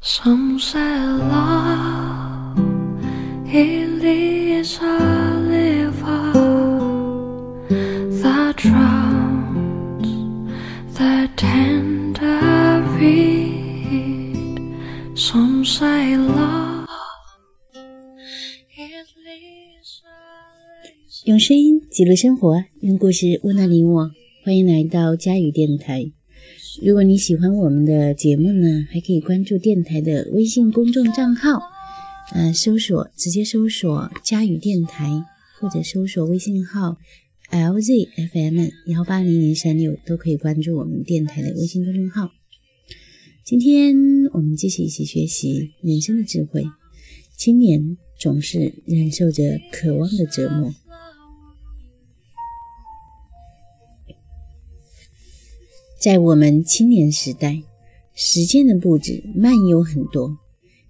Some say love it is a liver that drowns the tender reed. Some say love it leads a lazy 用声音记录生活，用故事温暖你我。欢迎来到佳语电台。如果你喜欢我们的节目呢，还可以关注电台的微信公众账号，呃，搜索直接搜索“佳语电台”或者搜索微信号 “LZFM 幺八零零三六”，都可以关注我们电台的微信公众号。今天我们继续一起学习人生的智慧。青年总是忍受着渴望的折磨。在我们青年时代，时间的步子慢悠很多，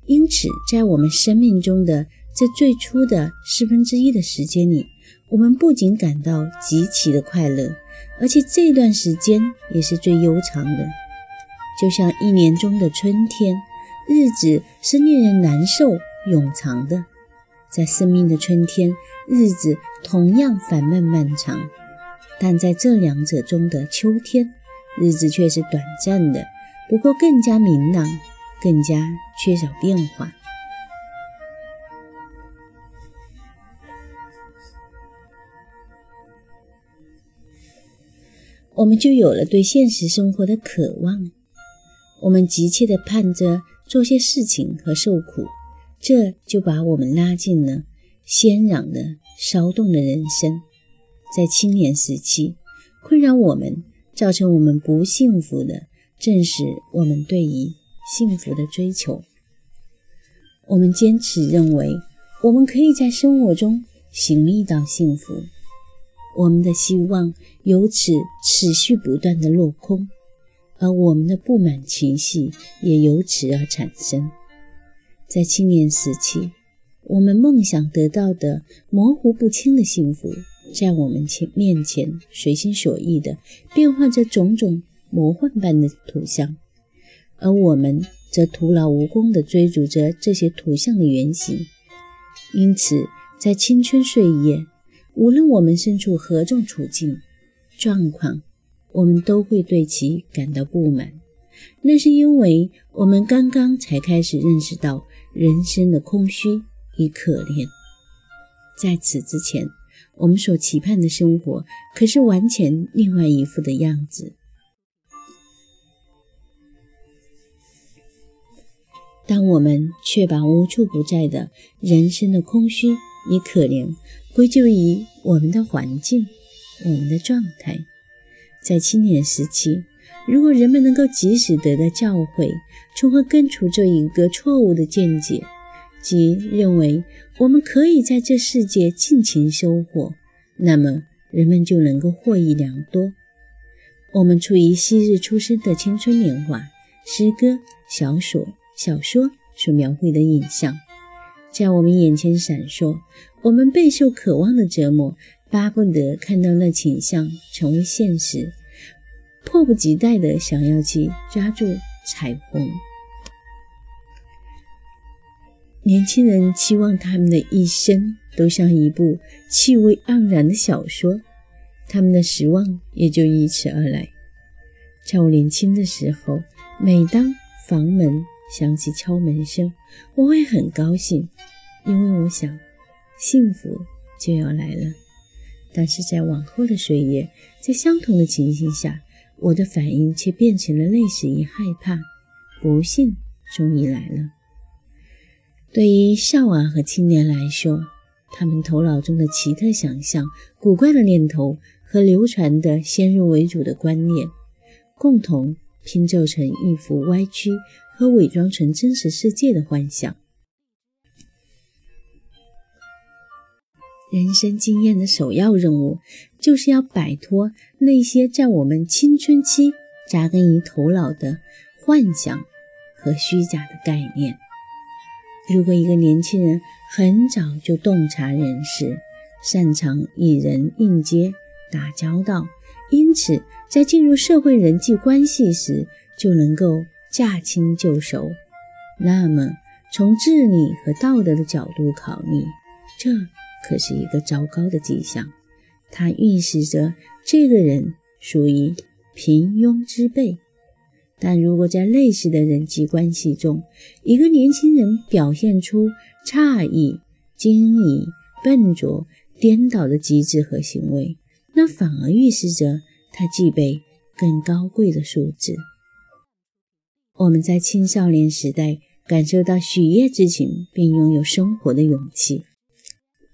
因此在我们生命中的这最初的四分之一的时间里，我们不仅感到极其的快乐，而且这段时间也是最悠长的。就像一年中的春天，日子是令人难受永长的。在生命的春天，日子同样烦闷漫长，但在这两者中的秋天，日子却是短暂的，不过更加明朗，更加缺少变化。我们就有了对现实生活的渴望，我们急切地盼着做些事情和受苦，这就把我们拉进了喧嚷的、骚动的人生。在青年时期，困扰我们。造成我们不幸福的，正是我们对于幸福的追求。我们坚持认为，我们可以在生活中寻觅到幸福，我们的希望由此持续不断的落空，而我们的不满情绪也由此而产生。在青年时期，我们梦想得到的模糊不清的幸福。在我们前面前随心所欲地变换着种种魔幻般的图像，而我们则徒劳无功地追逐着这些图像的原型。因此，在青春岁月，无论我们身处何种处境、状况，我们都会对其感到不满。那是因为我们刚刚才开始认识到人生的空虚与可怜。在此之前，我们所期盼的生活，可是完全另外一副的样子。当我们却把无处不在的人生的空虚与可怜归咎于我们的环境、我们的状态，在青年时期，如果人们能够及时得到教诲，从而根除这一个错误的见解。即认为我们可以在这世界尽情收获，那么人们就能够获益良多。我们处于昔日出生的青春年华，诗歌、小说、小说所描绘的影像在我们眼前闪烁，我们备受渴望的折磨，巴不得看到那景象成为现实，迫不及待地想要去抓住彩虹。年轻人期望他们的一生都像一部气味盎然的小说，他们的失望也就因此而来。在我年轻的时候，每当房门响起敲门声，我会很高兴，因为我想幸福就要来了。但是在往后的岁月，在相同的情形下，我的反应却变成了类似于害怕，不幸终于来了。对于少娃和青年来说，他们头脑中的奇特想象、古怪的念头和流传的先入为主的观念，共同拼凑成一幅歪曲和伪装成真实世界的幻想。人生经验的首要任务，就是要摆脱那些在我们青春期扎根于头脑的幻想和虚假的概念。如果一个年轻人很早就洞察人世，擅长与人应接打交道，因此在进入社会人际关系时就能够驾轻就熟，那么从智力和道德的角度考虑，这可是一个糟糕的迹象。它预示着这个人属于平庸之辈。但如果在类似的人际关系中，一个年轻人表现出诧异、惊疑、笨拙、颠倒的机智和行为，那反而预示着他具备更高贵的素质。我们在青少年时代感受到喜悦之情，并拥有生活的勇气。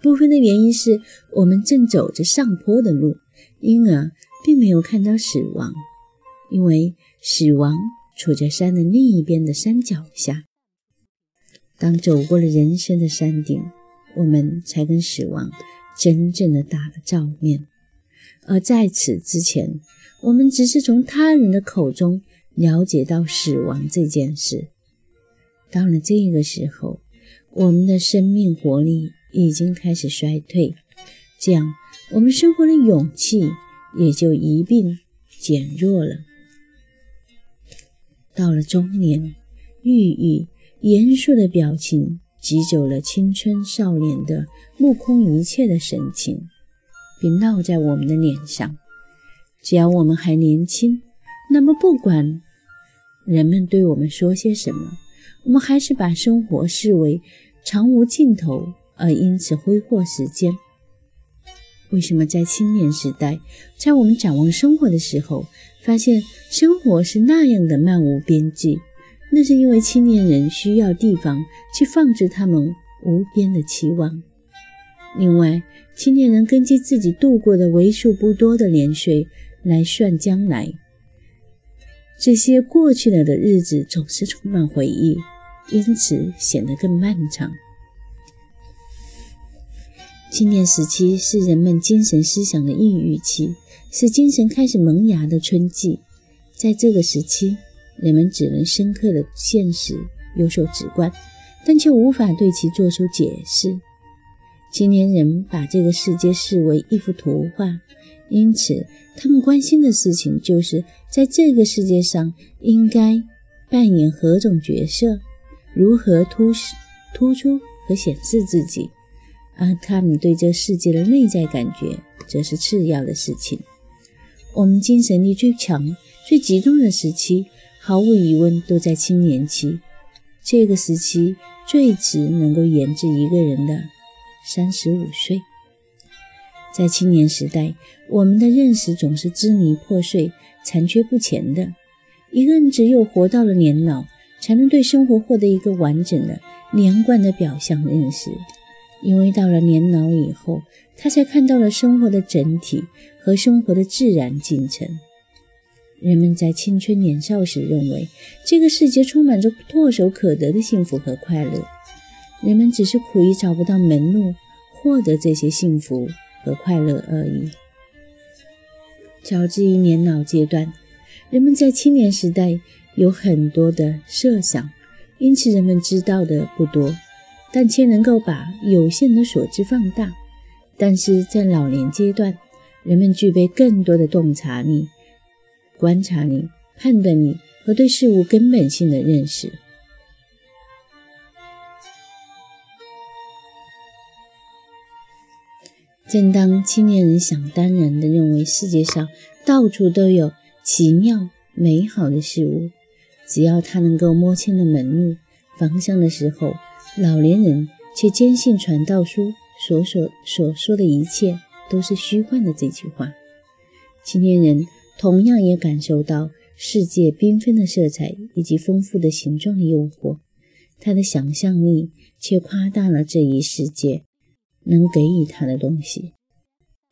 部分的原因是我们正走着上坡的路，因而并没有看到死亡，因为死亡处在山的另一边的山脚下。当走过了人生的山顶，我们才跟死亡真正的打了照面。而在此之前，我们只是从他人的口中了解到死亡这件事。到了这个时候，我们的生命活力。已经开始衰退，这样我们生活的勇气也就一并减弱了。到了中年，郁郁严肃的表情挤走了青春少年的目空一切的神情，并烙在我们的脸上。只要我们还年轻，那么不管人们对我们说些什么，我们还是把生活视为长无尽头。而因此挥霍时间。为什么在青年时代，在我们展望生活的时候，发现生活是那样的漫无边际？那是因为青年人需要地方去放置他们无边的期望。另外，青年人根据自己度过的为数不多的年岁来算将来，这些过去了的日子总是充满回忆，因此显得更漫长。青年时期是人们精神思想的孕育期，是精神开始萌芽的春季。在这个时期，人们只能深刻的现实有所直观，但却无法对其做出解释。青年人把这个世界视为一幅图画，因此他们关心的事情就是在这个世界上应该扮演何种角色，如何突突出和显示自己。而他们对这世界的内在感觉，则是次要的事情。我们精神力最强、最集中的时期，毫无疑问都在青年期。这个时期最迟能够研制一个人的三十五岁。在青年时代，我们的认识总是支离破碎、残缺不前的。一个人只有活到了年老，才能对生活获得一个完整的、连贯的表象认识。因为到了年老以后，他才看到了生活的整体和生活的自然进程。人们在青春年少时认为这个世界充满着唾手可得的幸福和快乐，人们只是苦于找不到门路获得这些幸福和快乐而已。较之于年老阶段，人们在青年时代有很多的设想，因此人们知道的不多。但却能够把有限的所知放大，但是在老年阶段，人们具备更多的洞察力、观察力、判断力和对事物根本性的认识。正当青年人想当然地认为世界上到处都有奇妙美好的事物，只要他能够摸清了门路方向的时候，老年人却坚信传道书所所所说的一切都是虚幻的这句话。青年人同样也感受到世界缤纷的色彩以及丰富的形状的诱惑，他的想象力却夸大了这一世界能给予他的东西。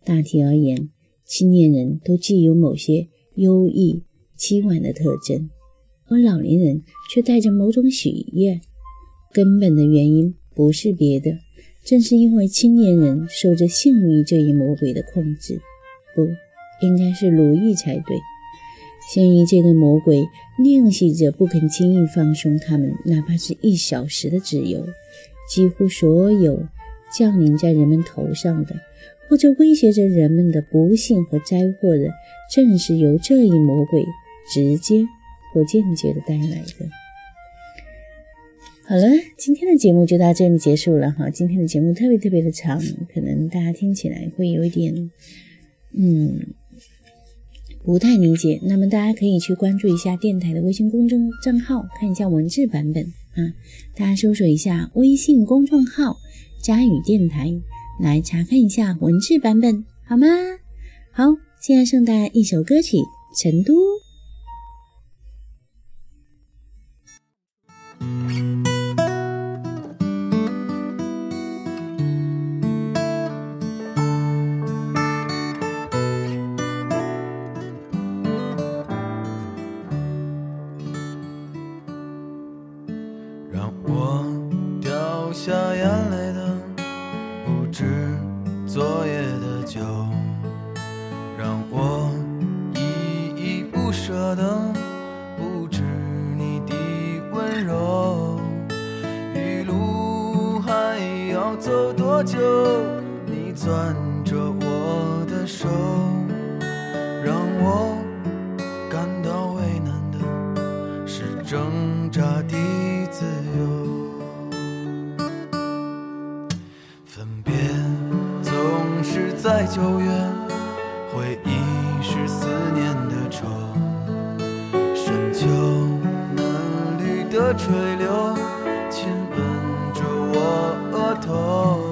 大体而言，青年人都具有某些优异、凄婉的特征，而老年人却带着某种喜悦。根本的原因不是别的，正是因为青年人受着性欲这一魔鬼的控制，不应该是奴役才对。性欲这个魔鬼吝惜着不肯轻易放松他们哪怕是一小时的自由。几乎所有降临在人们头上的，或者威胁着人们的不幸和灾祸的，正是由这一魔鬼直接或间接的带来的。好了，今天的节目就到这里结束了哈。今天的节目特别特别的长，可能大家听起来会有一点，嗯，不太理解。那么大家可以去关注一下电台的微信公众账号，看一下文字版本啊。大家搜索一下微信公众号“佳语电台”，来查看一下文字版本，好吗？好，现在送大家一首歌曲《成都》。九月，回忆是思念的愁。深秋，嫩绿的垂柳亲吻着我额头。